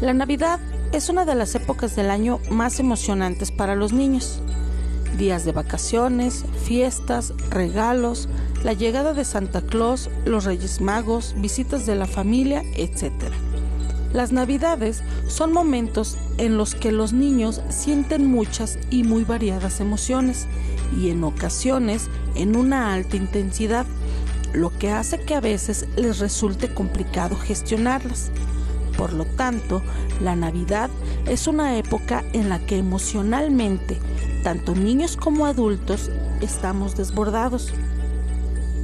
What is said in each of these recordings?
La Navidad es una de las épocas del año más emocionantes para los niños. Días de vacaciones, fiestas, regalos, la llegada de Santa Claus, los Reyes Magos, visitas de la familia, etc. Las Navidades son momentos en los que los niños sienten muchas y muy variadas emociones y en ocasiones en una alta intensidad, lo que hace que a veces les resulte complicado gestionarlas. Por lo tanto, la Navidad es una época en la que emocionalmente, tanto niños como adultos, estamos desbordados.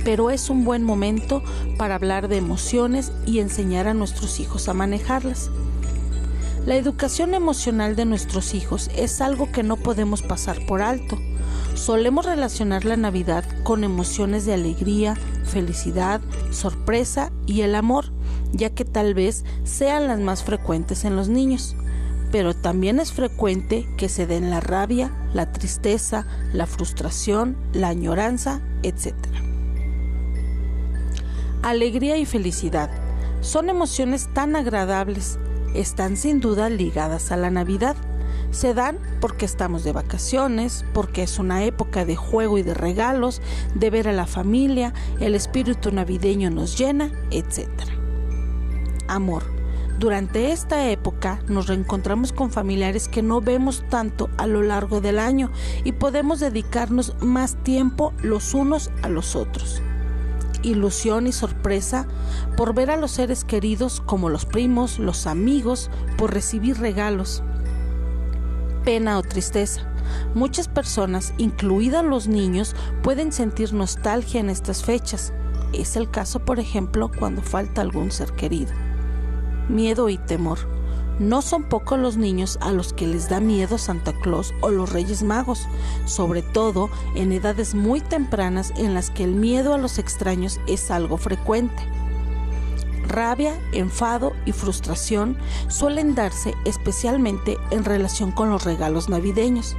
Pero es un buen momento para hablar de emociones y enseñar a nuestros hijos a manejarlas. La educación emocional de nuestros hijos es algo que no podemos pasar por alto. Solemos relacionar la Navidad con emociones de alegría, felicidad, sorpresa y el amor ya que tal vez sean las más frecuentes en los niños. Pero también es frecuente que se den la rabia, la tristeza, la frustración, la añoranza, etc. Alegría y felicidad son emociones tan agradables, están sin duda ligadas a la Navidad. Se dan porque estamos de vacaciones, porque es una época de juego y de regalos, de ver a la familia, el espíritu navideño nos llena, etc amor. Durante esta época nos reencontramos con familiares que no vemos tanto a lo largo del año y podemos dedicarnos más tiempo los unos a los otros. Ilusión y sorpresa por ver a los seres queridos como los primos, los amigos, por recibir regalos. Pena o tristeza. Muchas personas, incluidas los niños, pueden sentir nostalgia en estas fechas. Es el caso, por ejemplo, cuando falta algún ser querido miedo y temor. No son pocos los niños a los que les da miedo Santa Claus o los Reyes Magos, sobre todo en edades muy tempranas en las que el miedo a los extraños es algo frecuente. Rabia, enfado y frustración suelen darse especialmente en relación con los regalos navideños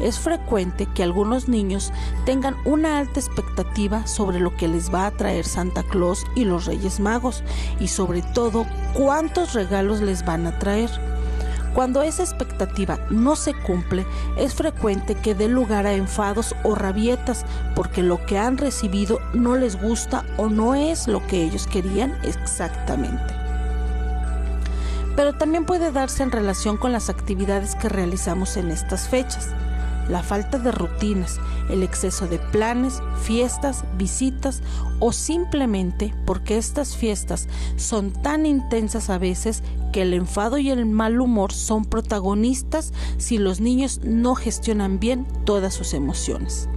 es frecuente que algunos niños tengan una alta expectativa sobre lo que les va a traer Santa Claus y los Reyes Magos y sobre todo cuántos regalos les van a traer. Cuando esa expectativa no se cumple, es frecuente que dé lugar a enfados o rabietas porque lo que han recibido no les gusta o no es lo que ellos querían exactamente. Pero también puede darse en relación con las actividades que realizamos en estas fechas la falta de rutinas, el exceso de planes, fiestas, visitas o simplemente porque estas fiestas son tan intensas a veces que el enfado y el mal humor son protagonistas si los niños no gestionan bien todas sus emociones.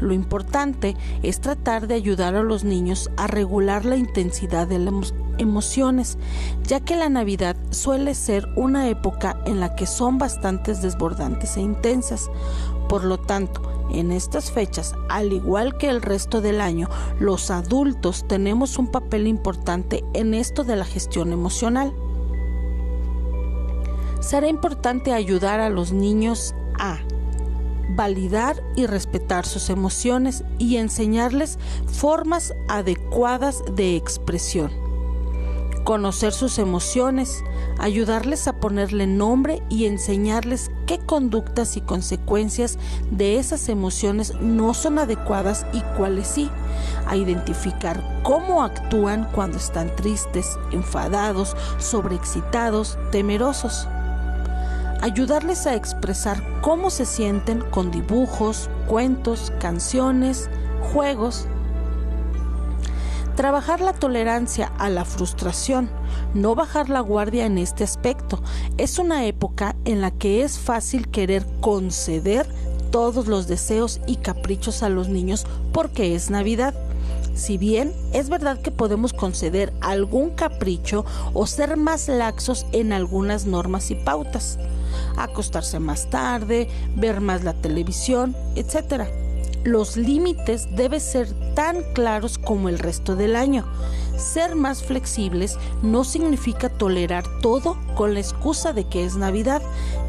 Lo importante es tratar de ayudar a los niños a regular la intensidad de las emociones, ya que la Navidad suele ser una época en la que son bastante desbordantes e intensas. Por lo tanto, en estas fechas, al igual que el resto del año, los adultos tenemos un papel importante en esto de la gestión emocional. Será importante ayudar a los niños a validar y respetar sus emociones y enseñarles formas adecuadas de expresión. Conocer sus emociones, ayudarles a ponerle nombre y enseñarles qué conductas y consecuencias de esas emociones no son adecuadas y cuáles sí, a identificar cómo actúan cuando están tristes, enfadados, sobreexcitados, temerosos ayudarles a expresar cómo se sienten con dibujos, cuentos, canciones, juegos. Trabajar la tolerancia a la frustración, no bajar la guardia en este aspecto. Es una época en la que es fácil querer conceder todos los deseos y caprichos a los niños porque es Navidad. Si bien es verdad que podemos conceder algún capricho o ser más laxos en algunas normas y pautas, acostarse más tarde, ver más la televisión, etc. Los límites deben ser tan claros como el resto del año. Ser más flexibles no significa tolerar todo con la excusa de que es Navidad,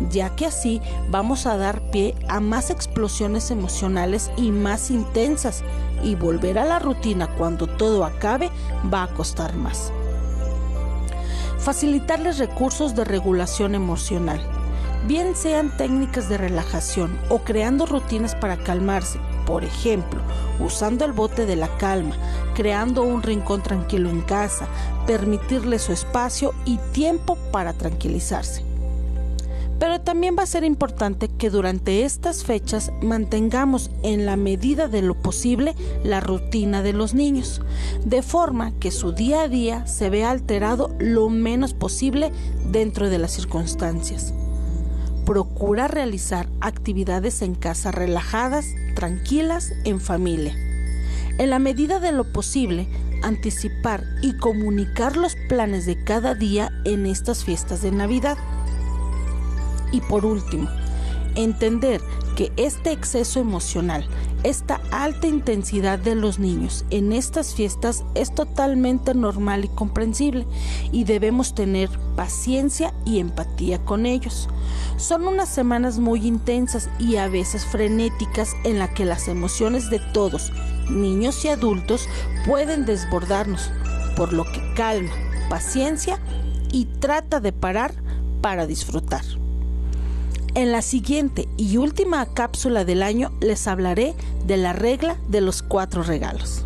ya que así vamos a dar pie a más explosiones emocionales y más intensas, y volver a la rutina cuando todo acabe va a costar más. facilitarles recursos de regulación emocional, bien sean técnicas de relajación o creando rutinas para calmarse, por ejemplo, usando el bote de la calma, creando un rincón tranquilo en casa, permitirle su espacio y tiempo para tranquilizarse. Pero también va a ser importante que durante estas fechas mantengamos en la medida de lo posible la rutina de los niños, de forma que su día a día se vea alterado lo menos posible dentro de las circunstancias. Procura realizar actividades en casa relajadas, tranquilas, en familia. En la medida de lo posible, anticipar y comunicar los planes de cada día en estas fiestas de Navidad. Y por último, entender que este exceso emocional, esta alta intensidad de los niños en estas fiestas es totalmente normal y comprensible y debemos tener paciencia y empatía con ellos. Son unas semanas muy intensas y a veces frenéticas en la que las emociones de todos, niños y adultos, pueden desbordarnos, por lo que calma, paciencia y trata de parar para disfrutar. En la siguiente y última cápsula del año les hablaré de la regla de los cuatro regalos.